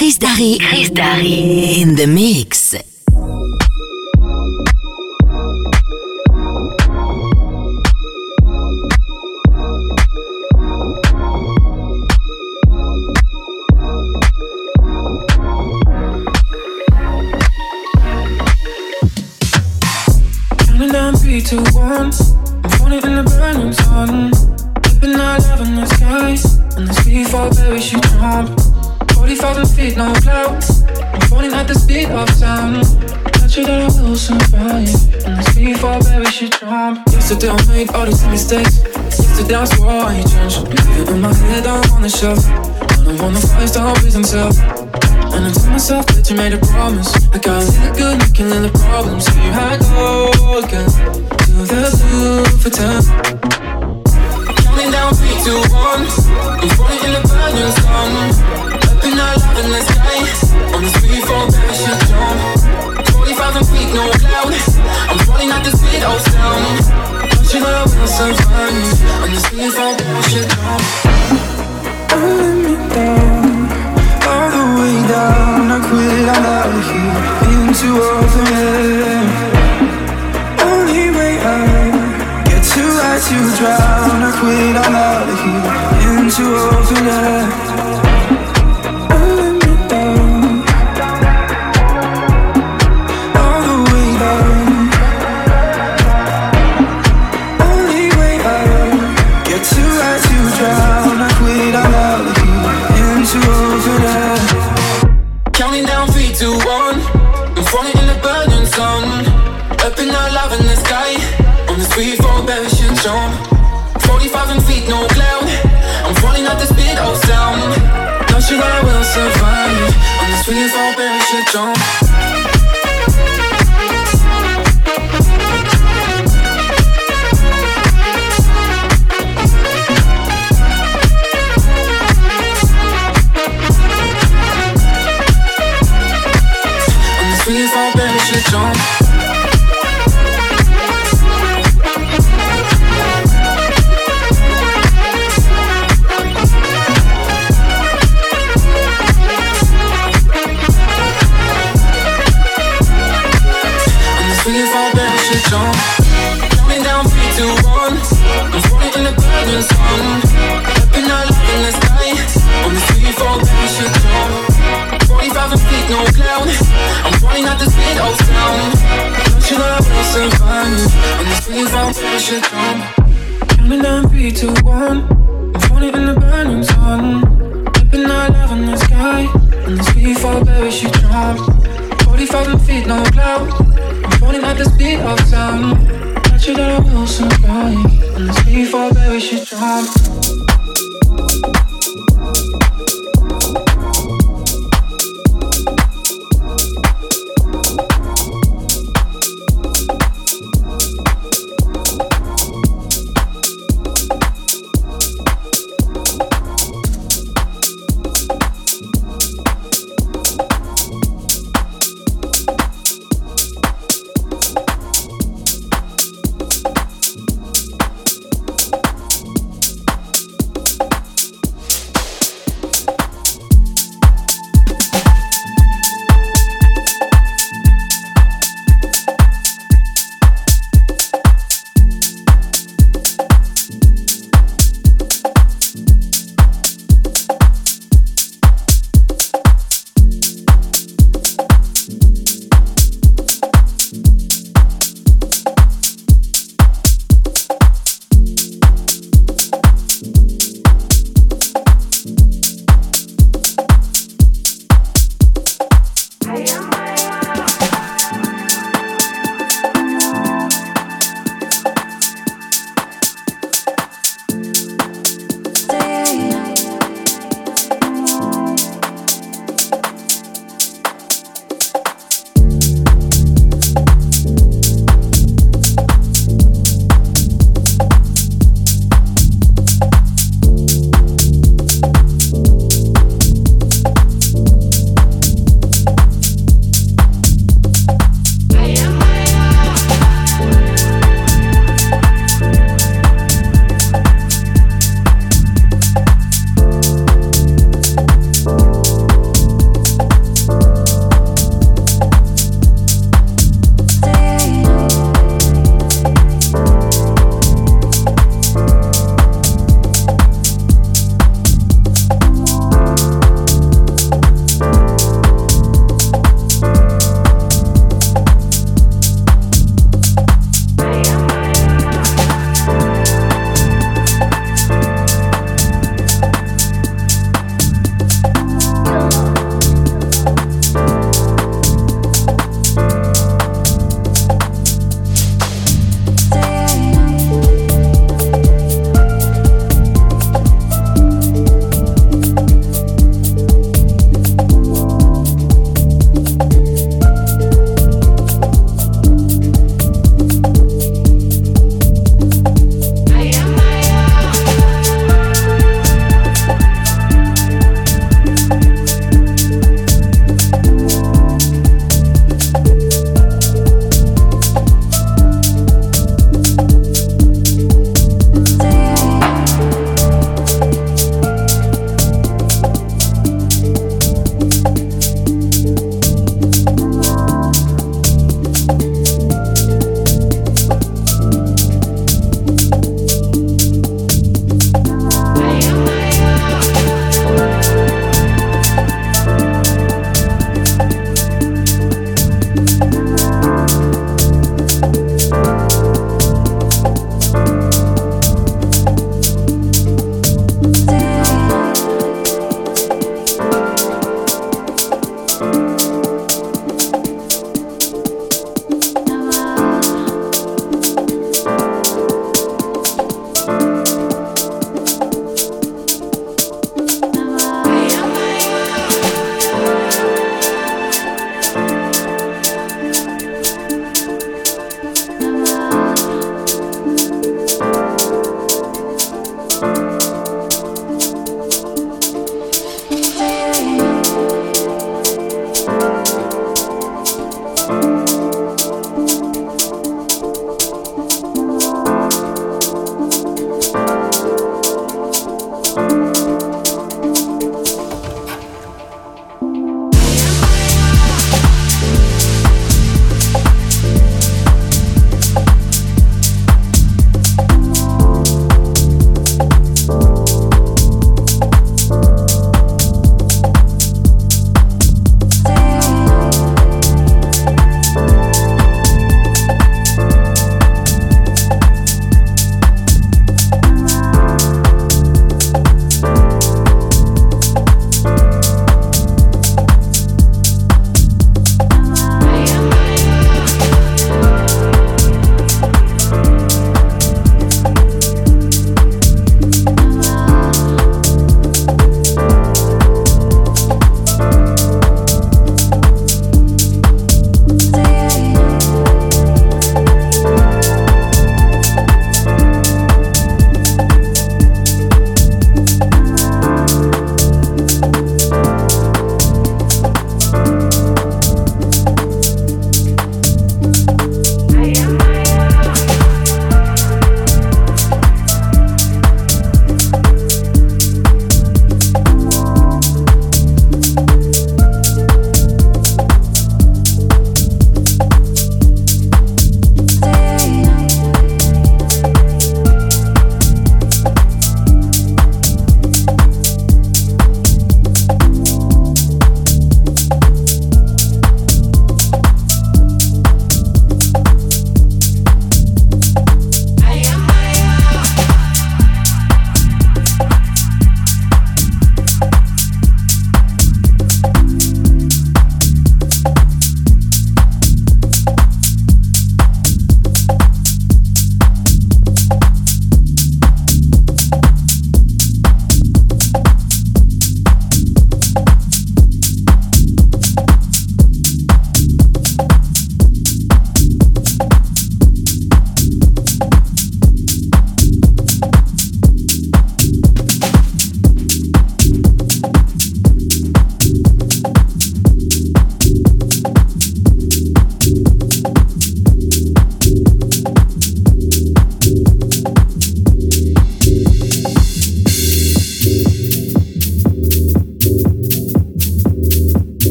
Chris Darry. Chris Darry. In the mix. Counting down three, two, one. I'm falling in the burning sun. Flipping our love in the sky. And the speed for baby, she jump. 40,000 feet, no clouds. I'm falling at the speed of sound. Not sure that I will survive. And the speed for baby, she jump. Yesterday I made all these mistakes. Yesterday I swore I changed. Leave it in my head, I'm on the shelf. I don't wanna fight, stop pleasing self. And I told myself that you made a promise. I got a little good, you can the problems. So you had go again. To the blue for ten. Counting down three, two, one. I'm falling in the burning sun. Up in the sky. On the street for baby shit jump. 40,000 feet, no cloud. I'm falling at the speed of oh, sound. Don't you know I will survive? On the street for baby shit jump. Let me down, all the way down. I quit, I'm out of here, into open air. Only way out, get too high to drown. I quit, I'm out of here, into open air. Baby On the street for baby shit jump. Counting down three, two, one. I'm falling in the burning sun. In our love in the sky. On the street for baby shit jump. 40,000 feet, no cloud. I'm falling at the speed of sound. Not sure that I will survive. On the speed for baby shit jump.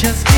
just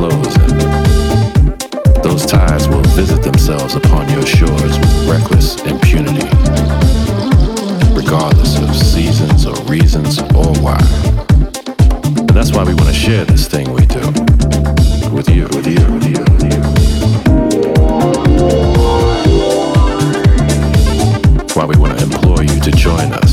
flows in. Those tides will visit themselves upon your shores with reckless impunity, regardless of seasons or reasons or why. And that's why we want to share this thing we do with you, with you, with you, with you. Why we want to implore you to join us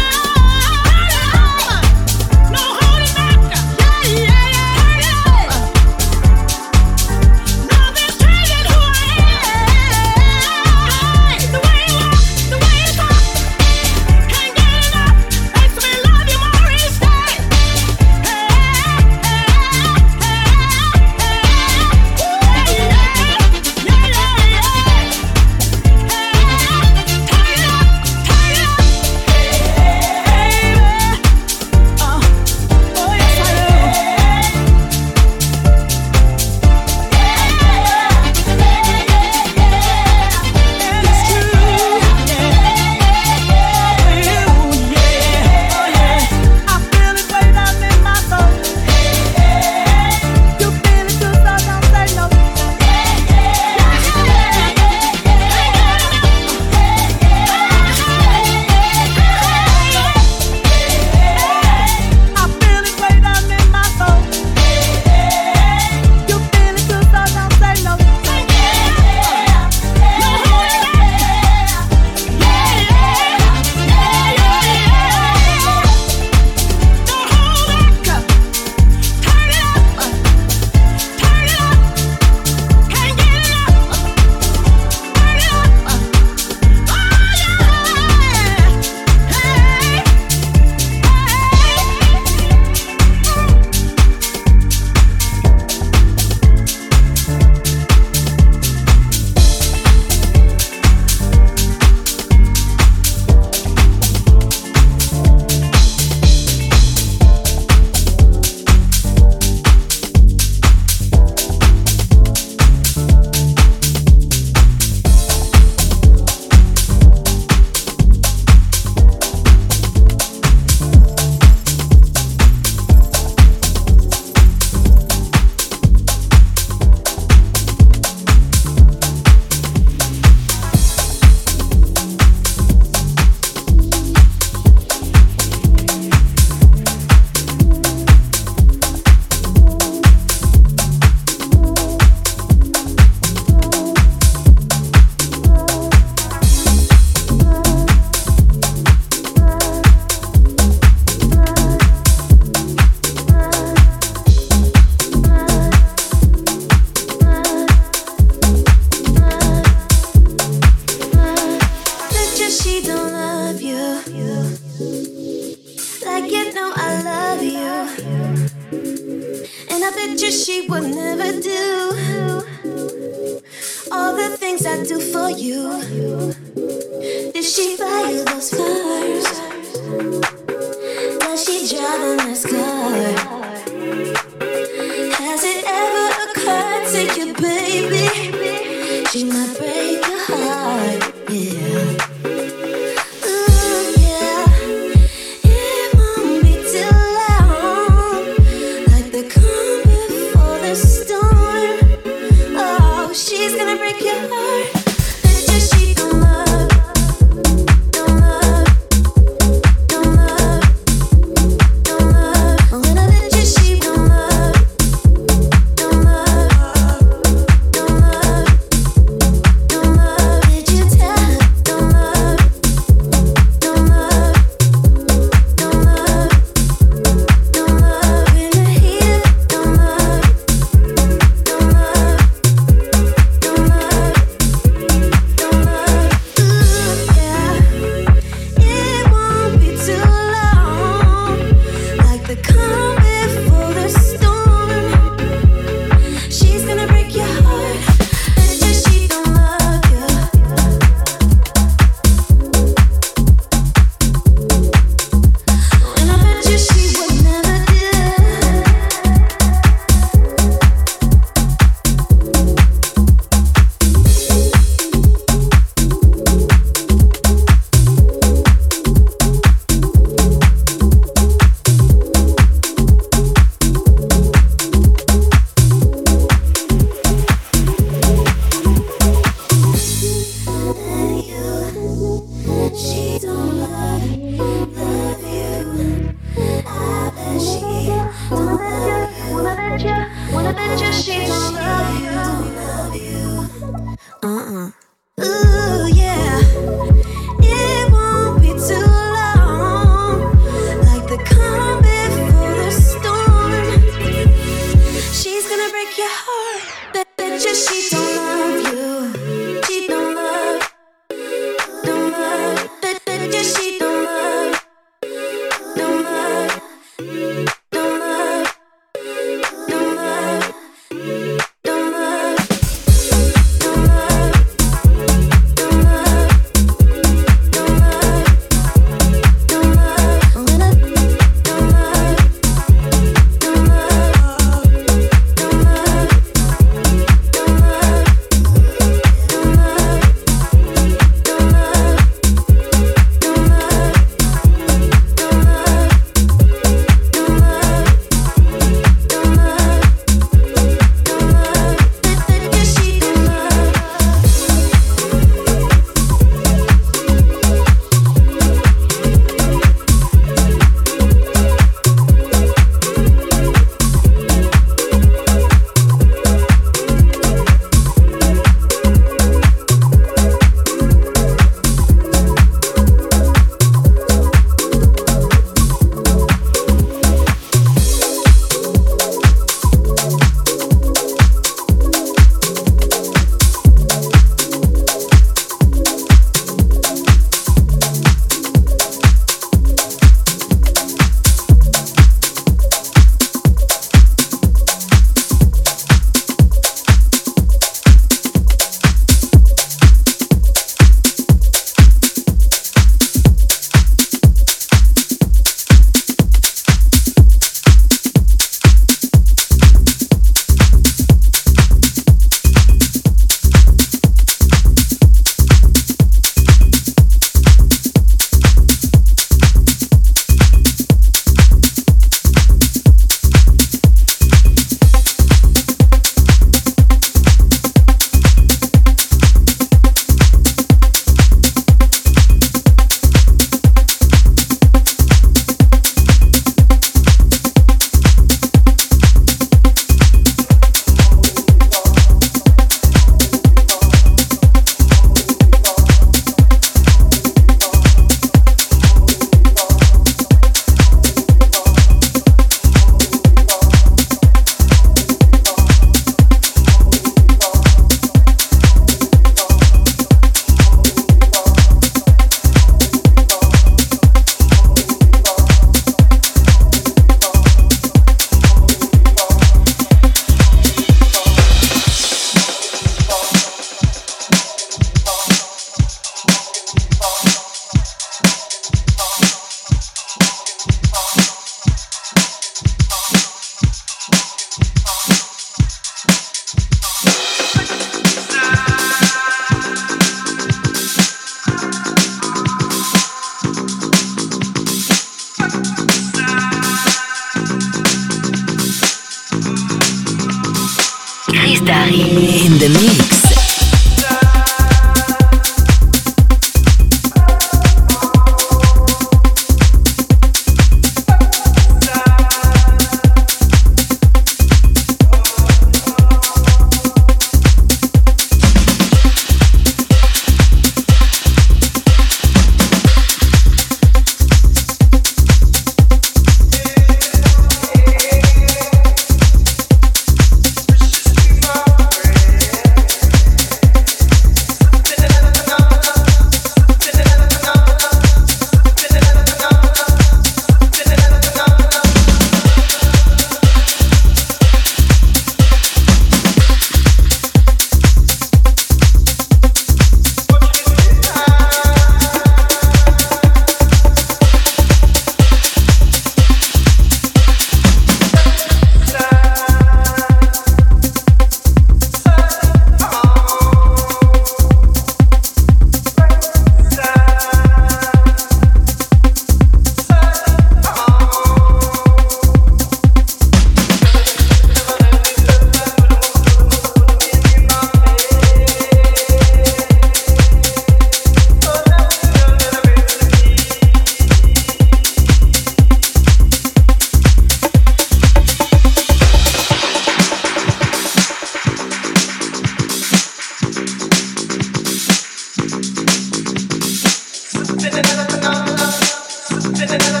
da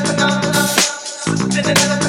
da da da